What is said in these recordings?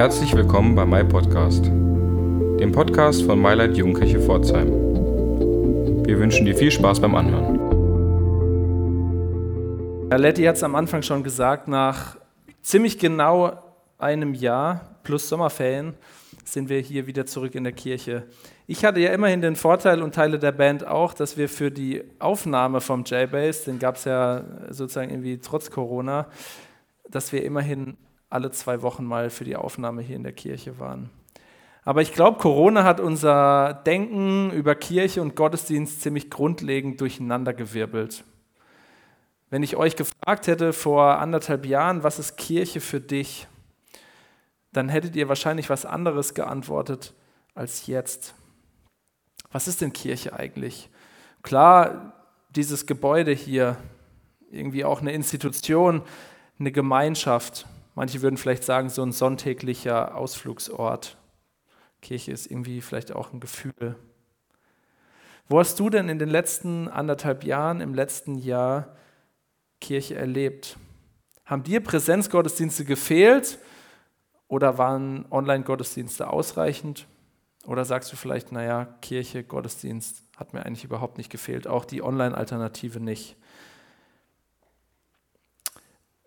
Herzlich willkommen bei My Podcast, dem Podcast von MyLight Jugendkirche Pforzheim. Wir wünschen dir viel Spaß beim Anhören. Letty hat es am Anfang schon gesagt, nach ziemlich genau einem Jahr plus Sommerferien sind wir hier wieder zurück in der Kirche. Ich hatte ja immerhin den Vorteil und Teile der Band auch, dass wir für die Aufnahme vom J-Bass, den gab es ja sozusagen irgendwie trotz Corona, dass wir immerhin alle zwei Wochen mal für die Aufnahme hier in der Kirche waren. Aber ich glaube, Corona hat unser Denken über Kirche und Gottesdienst ziemlich grundlegend durcheinandergewirbelt. Wenn ich euch gefragt hätte vor anderthalb Jahren, was ist Kirche für dich, dann hättet ihr wahrscheinlich was anderes geantwortet als jetzt. Was ist denn Kirche eigentlich? Klar, dieses Gebäude hier, irgendwie auch eine Institution, eine Gemeinschaft. Manche würden vielleicht sagen, so ein sonntäglicher Ausflugsort. Kirche ist irgendwie vielleicht auch ein Gefühl. Wo hast du denn in den letzten anderthalb Jahren, im letzten Jahr Kirche erlebt? Haben dir Präsenzgottesdienste gefehlt oder waren Online-Gottesdienste ausreichend? Oder sagst du vielleicht, naja, Kirche, Gottesdienst hat mir eigentlich überhaupt nicht gefehlt, auch die Online-Alternative nicht.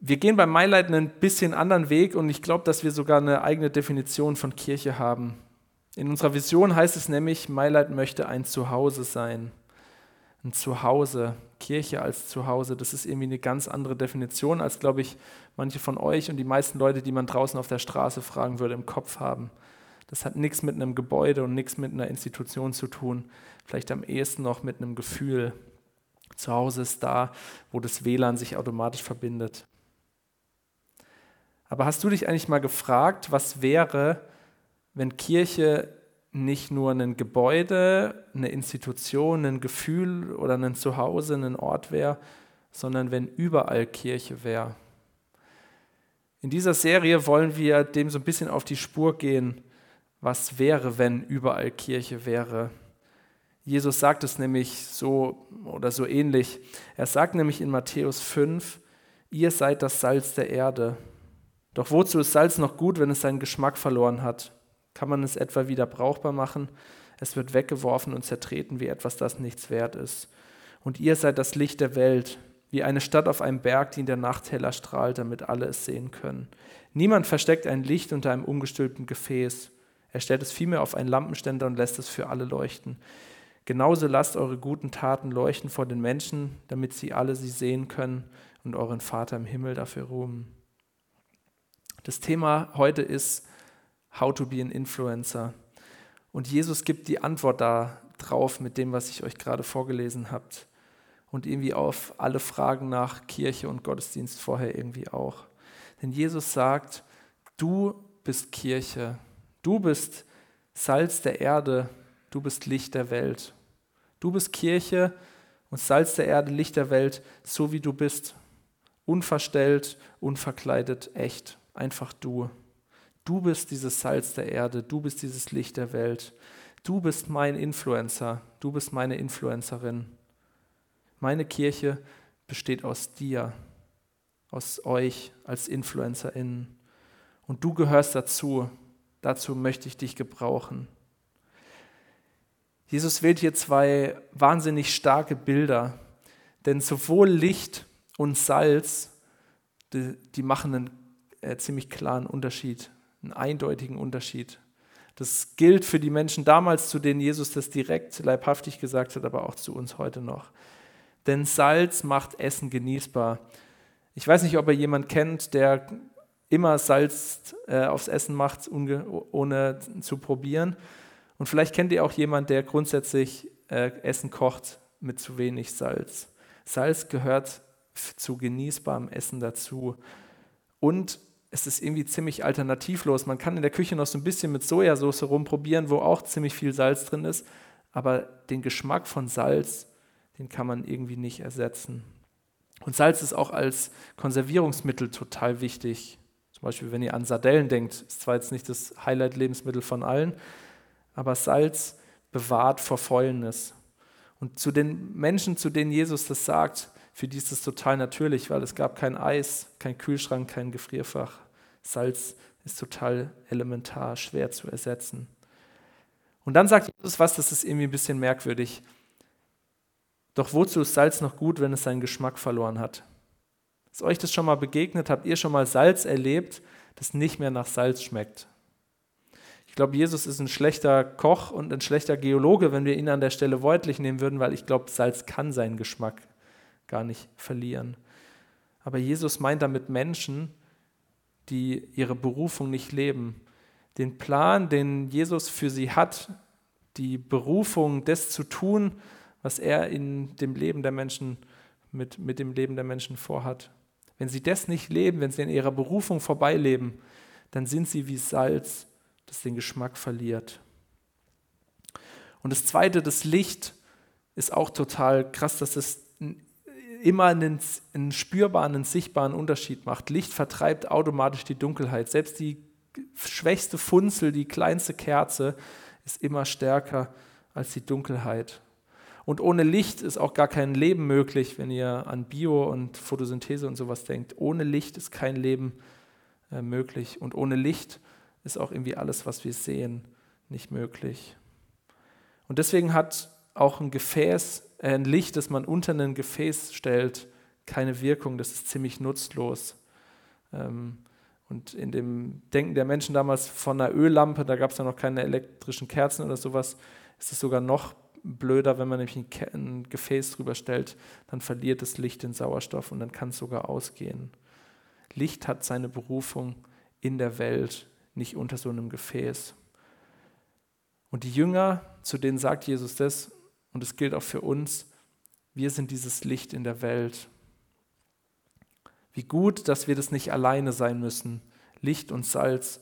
Wir gehen beim MyLight einen bisschen anderen Weg und ich glaube, dass wir sogar eine eigene Definition von Kirche haben. In unserer Vision heißt es nämlich, MyLight möchte ein Zuhause sein. Ein Zuhause, Kirche als Zuhause, das ist irgendwie eine ganz andere Definition, als, glaube ich, manche von euch und die meisten Leute, die man draußen auf der Straße fragen würde, im Kopf haben. Das hat nichts mit einem Gebäude und nichts mit einer Institution zu tun, vielleicht am ehesten noch mit einem Gefühl. Zuhause ist da, wo das WLAN sich automatisch verbindet. Aber hast du dich eigentlich mal gefragt, was wäre, wenn Kirche nicht nur ein Gebäude, eine Institution, ein Gefühl oder ein Zuhause, ein Ort wäre, sondern wenn überall Kirche wäre. In dieser Serie wollen wir dem so ein bisschen auf die Spur gehen, was wäre, wenn überall Kirche wäre. Jesus sagt es nämlich so oder so ähnlich. Er sagt nämlich in Matthäus 5, ihr seid das Salz der Erde. Doch wozu ist Salz noch gut, wenn es seinen Geschmack verloren hat? Kann man es etwa wieder brauchbar machen? Es wird weggeworfen und zertreten wie etwas, das nichts wert ist. Und ihr seid das Licht der Welt, wie eine Stadt auf einem Berg, die in der Nacht heller strahlt, damit alle es sehen können. Niemand versteckt ein Licht unter einem ungestülpten Gefäß. Er stellt es vielmehr auf einen Lampenständer und lässt es für alle leuchten. Genauso lasst eure guten Taten leuchten vor den Menschen, damit sie alle sie sehen können und euren Vater im Himmel dafür ruhen. Das Thema heute ist How to be an Influencer. Und Jesus gibt die Antwort da drauf mit dem, was ich euch gerade vorgelesen habe. Und irgendwie auf alle Fragen nach Kirche und Gottesdienst vorher irgendwie auch. Denn Jesus sagt, du bist Kirche, du bist Salz der Erde, du bist Licht der Welt. Du bist Kirche und Salz der Erde, Licht der Welt, so wie du bist. Unverstellt, unverkleidet, echt. Einfach du. Du bist dieses Salz der Erde, du bist dieses Licht der Welt. Du bist mein Influencer, du bist meine Influencerin. Meine Kirche besteht aus dir, aus euch als InfluencerInnen. Und du gehörst dazu. Dazu möchte ich dich gebrauchen. Jesus wählt hier zwei wahnsinnig starke Bilder, denn sowohl Licht und Salz, die, die machen einen äh, ziemlich klaren Unterschied einen eindeutigen Unterschied. Das gilt für die Menschen damals, zu denen Jesus das direkt leibhaftig gesagt hat, aber auch zu uns heute noch. Denn Salz macht Essen genießbar. Ich weiß nicht, ob ihr jemanden kennt, der immer Salz äh, aufs Essen macht, ohne zu probieren. Und vielleicht kennt ihr auch jemanden, der grundsätzlich äh, Essen kocht mit zu wenig Salz. Salz gehört zu genießbarem Essen dazu. Und es ist irgendwie ziemlich alternativlos. Man kann in der Küche noch so ein bisschen mit Sojasauce rumprobieren, wo auch ziemlich viel Salz drin ist, aber den Geschmack von Salz, den kann man irgendwie nicht ersetzen. Und Salz ist auch als Konservierungsmittel total wichtig. Zum Beispiel, wenn ihr an Sardellen denkt, ist zwar jetzt nicht das Highlight-Lebensmittel von allen, aber Salz bewahrt vor Fäulnis. Und zu den Menschen, zu denen Jesus das sagt, für die ist das total natürlich, weil es gab kein Eis, kein Kühlschrank, kein Gefrierfach. Salz ist total elementar, schwer zu ersetzen. Und dann sagt Jesus was, das ist irgendwie ein bisschen merkwürdig. Doch wozu ist Salz noch gut, wenn es seinen Geschmack verloren hat? Ist euch das schon mal begegnet? Habt ihr schon mal Salz erlebt, das nicht mehr nach Salz schmeckt? Ich glaube, Jesus ist ein schlechter Koch und ein schlechter Geologe, wenn wir ihn an der Stelle wörtlich nehmen würden, weil ich glaube, Salz kann seinen Geschmack gar nicht verlieren. Aber Jesus meint damit Menschen, die ihre Berufung nicht leben. Den Plan, den Jesus für sie hat, die Berufung, das zu tun, was er in dem Leben der Menschen, mit, mit dem Leben der Menschen vorhat. Wenn sie das nicht leben, wenn sie in ihrer Berufung vorbeileben, dann sind sie wie Salz, das den Geschmack verliert. Und das Zweite, das Licht, ist auch total krass, dass es immer einen, einen spürbaren, einen sichtbaren Unterschied macht. Licht vertreibt automatisch die Dunkelheit. Selbst die schwächste Funzel, die kleinste Kerze ist immer stärker als die Dunkelheit. Und ohne Licht ist auch gar kein Leben möglich, wenn ihr an Bio und Photosynthese und sowas denkt. Ohne Licht ist kein Leben äh, möglich. Und ohne Licht ist auch irgendwie alles, was wir sehen, nicht möglich. Und deswegen hat auch ein Gefäß, äh, ein Licht, das man unter ein Gefäß stellt, keine Wirkung. Das ist ziemlich nutzlos. Ähm, und in dem Denken der Menschen damals von einer Öllampe, da gab es ja noch keine elektrischen Kerzen oder sowas, ist es sogar noch blöder, wenn man nämlich ein Gefäß drüber stellt, dann verliert das Licht den Sauerstoff und dann kann es sogar ausgehen. Licht hat seine Berufung in der Welt, nicht unter so einem Gefäß. Und die Jünger, zu denen sagt Jesus das, und es gilt auch für uns, wir sind dieses Licht in der Welt. Wie gut, dass wir das nicht alleine sein müssen, Licht und Salz,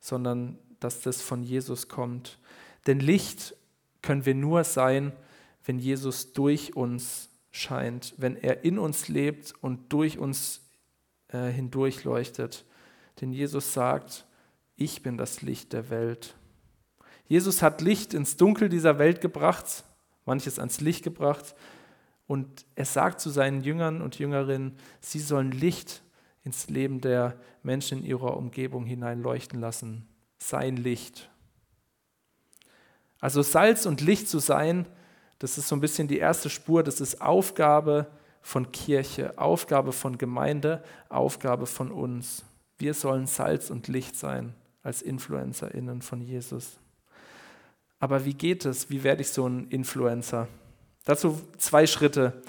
sondern dass das von Jesus kommt. Denn Licht können wir nur sein, wenn Jesus durch uns scheint, wenn er in uns lebt und durch uns äh, hindurch leuchtet. Denn Jesus sagt, ich bin das Licht der Welt. Jesus hat Licht ins Dunkel dieser Welt gebracht, manches ans Licht gebracht. Und er sagt zu seinen Jüngern und Jüngerinnen, sie sollen Licht ins Leben der Menschen in ihrer Umgebung hinein leuchten lassen. Sein Licht. Also Salz und Licht zu sein, das ist so ein bisschen die erste Spur, das ist Aufgabe von Kirche, Aufgabe von Gemeinde, Aufgabe von uns. Wir sollen Salz und Licht sein als InfluencerInnen von Jesus. Aber wie geht es? Wie werde ich so ein Influencer? Dazu zwei Schritte.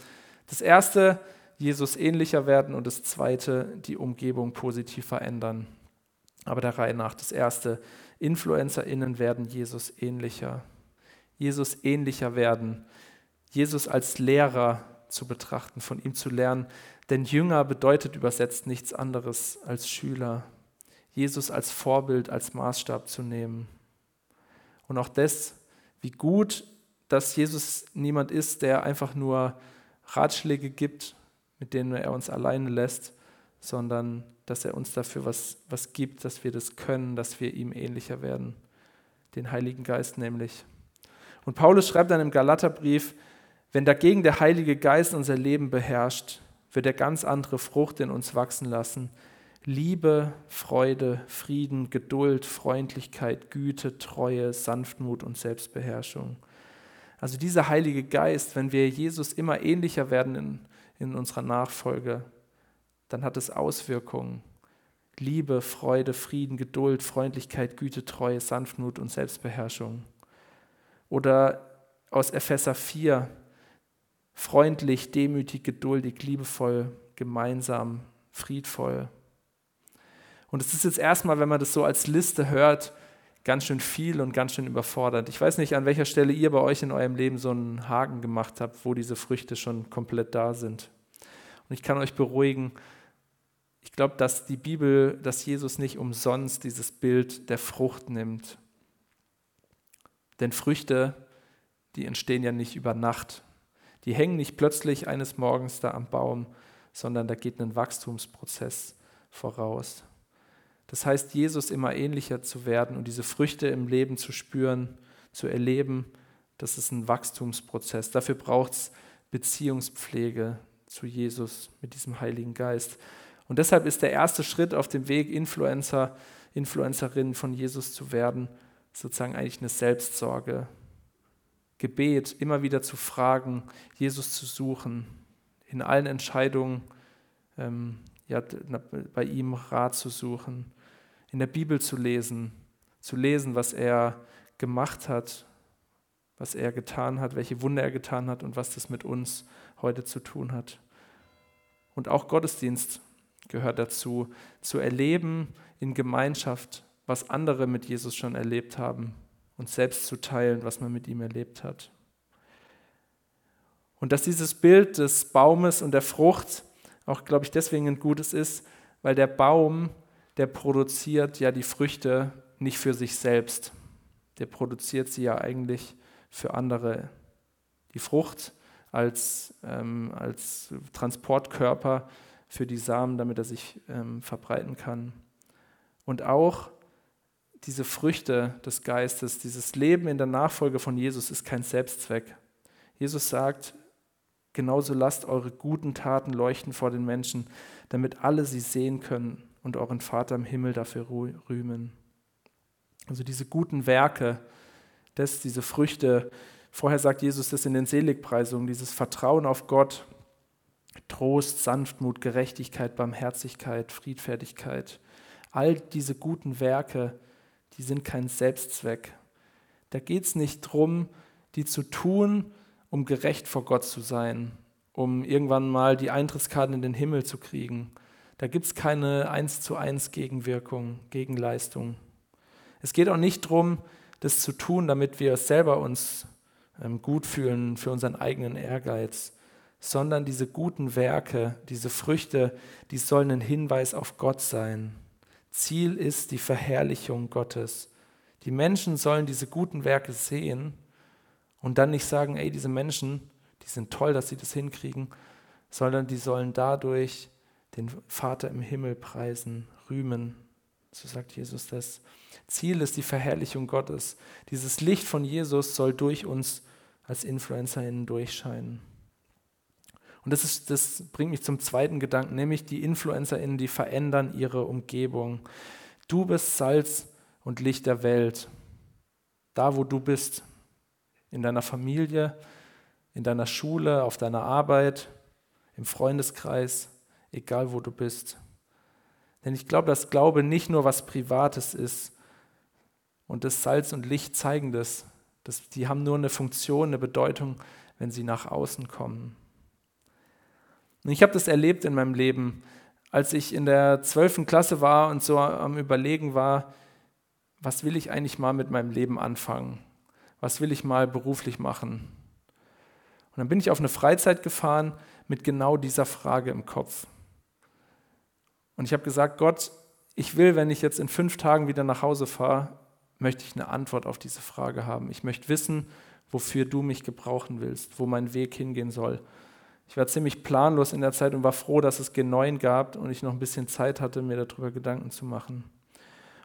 Das erste, Jesus ähnlicher werden und das zweite, die Umgebung positiv verändern. Aber der Reihe nach. Das erste, InfluencerInnen werden Jesus ähnlicher. Jesus ähnlicher werden. Jesus als Lehrer zu betrachten, von ihm zu lernen. Denn Jünger bedeutet übersetzt nichts anderes als Schüler. Jesus als Vorbild, als Maßstab zu nehmen. Und auch das, wie gut, dass Jesus niemand ist, der einfach nur Ratschläge gibt, mit denen er uns alleine lässt, sondern dass er uns dafür was, was gibt, dass wir das können, dass wir ihm ähnlicher werden. Den Heiligen Geist nämlich. Und Paulus schreibt dann im Galaterbrief, wenn dagegen der Heilige Geist unser Leben beherrscht, wird er ganz andere Frucht in uns wachsen lassen. Liebe, Freude, Frieden, Geduld, Freundlichkeit, Güte, Treue, Sanftmut und Selbstbeherrschung. Also dieser Heilige Geist, wenn wir Jesus immer ähnlicher werden in, in unserer Nachfolge, dann hat es Auswirkungen. Liebe, Freude, Frieden, Geduld, Freundlichkeit, Güte, Treue, Sanftmut und Selbstbeherrschung. Oder aus Epheser 4, freundlich, demütig, geduldig, liebevoll, gemeinsam, friedvoll. Und es ist jetzt erstmal, wenn man das so als Liste hört, ganz schön viel und ganz schön überfordert. Ich weiß nicht, an welcher Stelle ihr bei euch in eurem Leben so einen Haken gemacht habt, wo diese Früchte schon komplett da sind. Und ich kann euch beruhigen, ich glaube, dass die Bibel, dass Jesus nicht umsonst dieses Bild der Frucht nimmt. Denn Früchte, die entstehen ja nicht über Nacht. Die hängen nicht plötzlich eines Morgens da am Baum, sondern da geht ein Wachstumsprozess voraus. Das heißt, Jesus immer ähnlicher zu werden und diese Früchte im Leben zu spüren, zu erleben, das ist ein Wachstumsprozess. Dafür braucht es Beziehungspflege zu Jesus mit diesem Heiligen Geist. Und deshalb ist der erste Schritt auf dem Weg, Influencer, Influencerin von Jesus zu werden, sozusagen eigentlich eine Selbstsorge. Gebet, immer wieder zu fragen, Jesus zu suchen, in allen Entscheidungen ähm, ja, bei ihm Rat zu suchen, in der Bibel zu lesen, zu lesen, was er gemacht hat, was er getan hat, welche Wunder er getan hat und was das mit uns heute zu tun hat. Und auch Gottesdienst gehört dazu, zu erleben in Gemeinschaft, was andere mit Jesus schon erlebt haben und selbst zu teilen, was man mit ihm erlebt hat. Und dass dieses Bild des Baumes und der Frucht auch, glaube ich, deswegen ein gutes ist, weil der Baum, der produziert ja die Früchte nicht für sich selbst. Der produziert sie ja eigentlich für andere. Die Frucht als, ähm, als Transportkörper für die Samen, damit er sich ähm, verbreiten kann. Und auch diese Früchte des Geistes, dieses Leben in der Nachfolge von Jesus ist kein Selbstzweck. Jesus sagt, genauso lasst eure guten Taten leuchten vor den Menschen, damit alle sie sehen können und euren Vater im Himmel dafür rühmen. Also diese guten Werke, das, diese Früchte, vorher sagt Jesus das in den Seligpreisungen, dieses Vertrauen auf Gott, Trost, Sanftmut, Gerechtigkeit, Barmherzigkeit, Friedfertigkeit, all diese guten Werke, die sind kein Selbstzweck. Da geht es nicht darum, die zu tun, um gerecht vor Gott zu sein, um irgendwann mal die Eintrittskarten in den Himmel zu kriegen. Da gibt es keine eins zu eins Gegenwirkung, Gegenleistung. Es geht auch nicht darum, das zu tun, damit wir selber uns ähm, gut fühlen für unseren eigenen Ehrgeiz, sondern diese guten Werke, diese Früchte, die sollen ein Hinweis auf Gott sein. Ziel ist die Verherrlichung Gottes. Die Menschen sollen diese guten Werke sehen und dann nicht sagen, ey, diese Menschen, die sind toll, dass sie das hinkriegen, sondern die sollen dadurch den Vater im Himmel preisen, rühmen. So sagt Jesus das. Ziel ist die Verherrlichung Gottes. Dieses Licht von Jesus soll durch uns als InfluencerInnen durchscheinen. Und das, ist, das bringt mich zum zweiten Gedanken, nämlich die InfluencerInnen, die verändern ihre Umgebung. Du bist Salz und Licht der Welt. Da, wo du bist, in deiner Familie, in deiner Schule, auf deiner Arbeit, im Freundeskreis, egal wo du bist. Denn ich glaube, dass Glaube nicht nur was Privates ist und das Salz und Licht zeigen das. das die haben nur eine Funktion, eine Bedeutung, wenn sie nach außen kommen. Und ich habe das erlebt in meinem Leben, als ich in der 12. Klasse war und so am Überlegen war, was will ich eigentlich mal mit meinem Leben anfangen? Was will ich mal beruflich machen? Und dann bin ich auf eine Freizeit gefahren mit genau dieser Frage im Kopf. Und ich habe gesagt, Gott, ich will, wenn ich jetzt in fünf Tagen wieder nach Hause fahre, möchte ich eine Antwort auf diese Frage haben. Ich möchte wissen, wofür du mich gebrauchen willst, wo mein Weg hingehen soll. Ich war ziemlich planlos in der Zeit und war froh, dass es G9 gab und ich noch ein bisschen Zeit hatte, mir darüber Gedanken zu machen.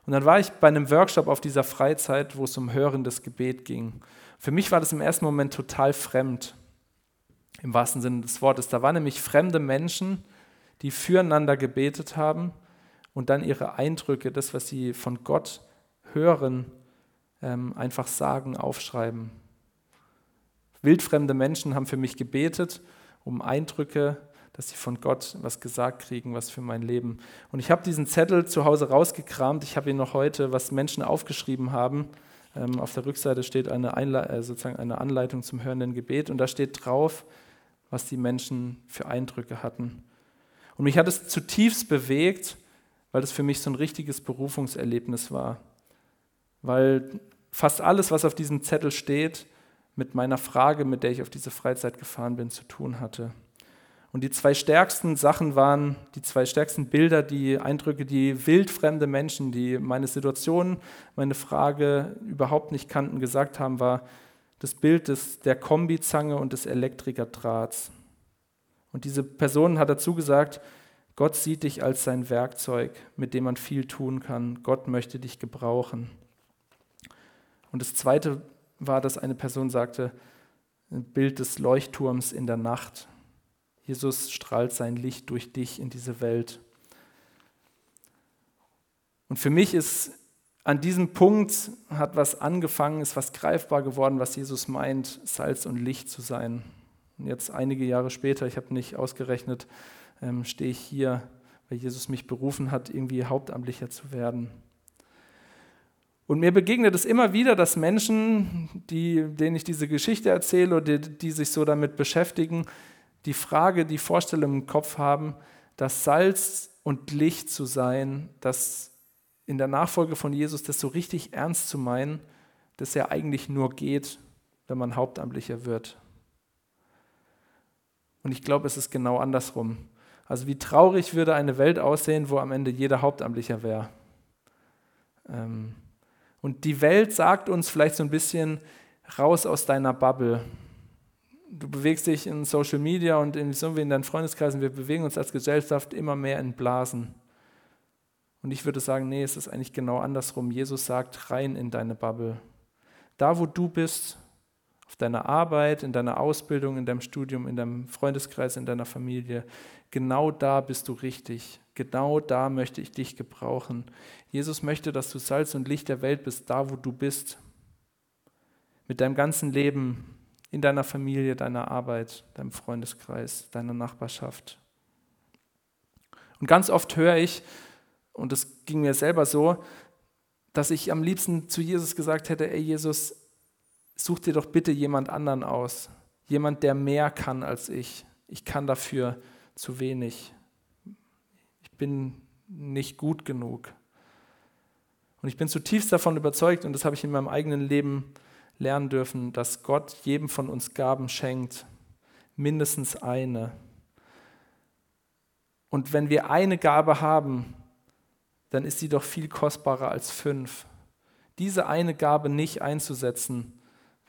Und dann war ich bei einem Workshop auf dieser Freizeit, wo es um hörendes Gebet ging. Für mich war das im ersten Moment total fremd, im wahrsten Sinne des Wortes. Da waren nämlich fremde Menschen, die füreinander gebetet haben und dann ihre Eindrücke, das, was sie von Gott hören, ähm, einfach sagen, aufschreiben. Wildfremde Menschen haben für mich gebetet um Eindrücke, dass sie von Gott was gesagt kriegen, was für mein Leben. Und ich habe diesen Zettel zu Hause rausgekramt. Ich habe ihn noch heute, was Menschen aufgeschrieben haben. Ähm, auf der Rückseite steht eine, äh, sozusagen eine Anleitung zum hörenden Gebet und da steht drauf, was die Menschen für Eindrücke hatten. Und mich hat es zutiefst bewegt, weil es für mich so ein richtiges Berufungserlebnis war. Weil fast alles, was auf diesem Zettel steht, mit meiner Frage, mit der ich auf diese Freizeit gefahren bin, zu tun hatte. Und die zwei stärksten Sachen waren, die zwei stärksten Bilder, die Eindrücke, die wildfremde Menschen, die meine Situation, meine Frage überhaupt nicht kannten, gesagt haben, war das Bild des, der Kombizange und des Elektrikerdrahts. Und diese Person hat dazu gesagt, Gott sieht dich als sein Werkzeug, mit dem man viel tun kann. Gott möchte dich gebrauchen. Und das zweite war, dass eine Person sagte, ein Bild des Leuchtturms in der Nacht. Jesus strahlt sein Licht durch dich in diese Welt. Und für mich ist an diesem Punkt hat was angefangen, ist was greifbar geworden, was Jesus meint, Salz und Licht zu sein. Jetzt einige Jahre später, ich habe nicht ausgerechnet, ähm, stehe ich hier, weil Jesus mich berufen hat, irgendwie Hauptamtlicher zu werden. Und mir begegnet es immer wieder, dass Menschen, die, denen ich diese Geschichte erzähle oder die, die sich so damit beschäftigen, die Frage, die Vorstellung im Kopf haben, dass Salz und Licht zu sein, dass in der Nachfolge von Jesus das so richtig ernst zu meinen, dass ja eigentlich nur geht, wenn man Hauptamtlicher wird. Und ich glaube, es ist genau andersrum. Also wie traurig würde eine Welt aussehen, wo am Ende jeder Hauptamtlicher wäre. Ähm, und die Welt sagt uns vielleicht so ein bisschen raus aus deiner Bubble du bewegst dich in Social Media und in, so wie in deinen Freundeskreisen, wir bewegen uns als Gesellschaft immer mehr in Blasen. Und ich würde sagen, nee, es ist eigentlich genau andersrum. Jesus sagt, rein in deine Bubble. Da, wo du bist, auf deiner Arbeit, in deiner Ausbildung, in deinem Studium, in deinem Freundeskreis, in deiner Familie, genau da bist du richtig. Genau da möchte ich dich gebrauchen. Jesus möchte, dass du Salz und Licht der Welt bist, da, wo du bist. Mit deinem ganzen Leben, in deiner Familie, deiner Arbeit, deinem Freundeskreis, deiner Nachbarschaft. Und ganz oft höre ich, und das ging mir selber so, dass ich am liebsten zu Jesus gesagt hätte, ey Jesus, such dir doch bitte jemand anderen aus. Jemand, der mehr kann als ich. Ich kann dafür zu wenig. Ich bin nicht gut genug. Und ich bin zutiefst davon überzeugt, und das habe ich in meinem eigenen Leben lernen dürfen, dass Gott jedem von uns Gaben schenkt, mindestens eine. Und wenn wir eine Gabe haben, dann ist sie doch viel kostbarer als fünf. Diese eine Gabe nicht einzusetzen,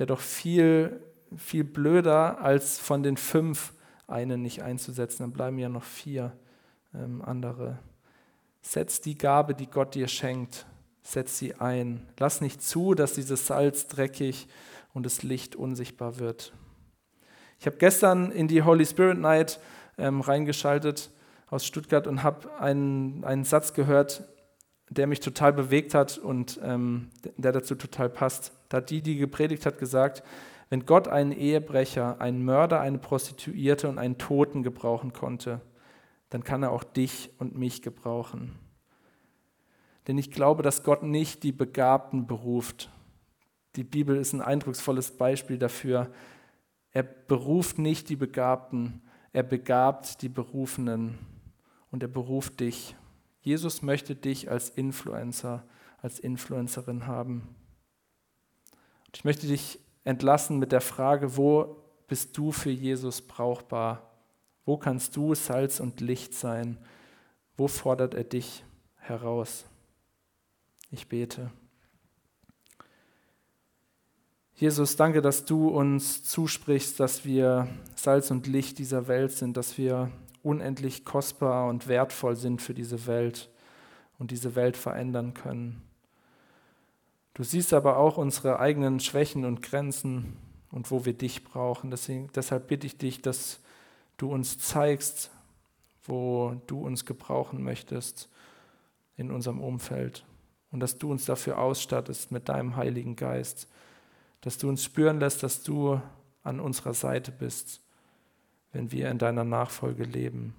wäre doch viel, viel blöder, als von den fünf eine nicht einzusetzen. Dann bleiben ja noch vier ähm, andere. Setz die Gabe, die Gott dir schenkt, setz sie ein. Lass nicht zu, dass dieses Salz dreckig und das Licht unsichtbar wird. Ich habe gestern in die Holy Spirit Night ähm, reingeschaltet aus Stuttgart und habe einen, einen Satz gehört, der mich total bewegt hat und ähm, der dazu total passt. Da hat die, die gepredigt hat, gesagt, wenn Gott einen Ehebrecher, einen Mörder, eine Prostituierte und einen Toten gebrauchen konnte, dann kann er auch dich und mich gebrauchen. Denn ich glaube, dass Gott nicht die Begabten beruft. Die Bibel ist ein eindrucksvolles Beispiel dafür. Er beruft nicht die Begabten, er begabt die Berufenen und er beruft dich. Jesus möchte dich als Influencer, als Influencerin haben. Und ich möchte dich entlassen mit der Frage, wo bist du für Jesus brauchbar? Wo kannst du Salz und Licht sein? Wo fordert er dich heraus? Ich bete. Jesus, danke, dass du uns zusprichst, dass wir Salz und Licht dieser Welt sind, dass wir unendlich kostbar und wertvoll sind für diese Welt und diese Welt verändern können. Du siehst aber auch unsere eigenen Schwächen und Grenzen und wo wir dich brauchen. Deswegen, deshalb bitte ich dich, dass du uns zeigst, wo du uns gebrauchen möchtest in unserem Umfeld und dass du uns dafür ausstattest mit deinem Heiligen Geist, dass du uns spüren lässt, dass du an unserer Seite bist, wenn wir in deiner Nachfolge leben.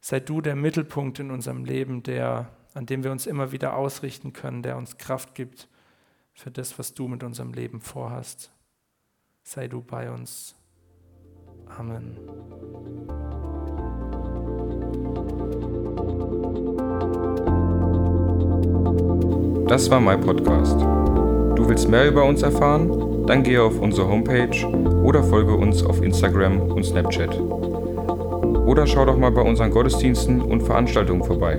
Sei du der Mittelpunkt in unserem Leben, der, an dem wir uns immer wieder ausrichten können, der uns Kraft gibt für das, was du mit unserem Leben vorhast. Sei du bei uns. Amen. Das war mein Podcast. Du willst mehr über uns erfahren? Dann gehe auf unsere Homepage oder folge uns auf Instagram und Snapchat. Oder schau doch mal bei unseren Gottesdiensten und Veranstaltungen vorbei.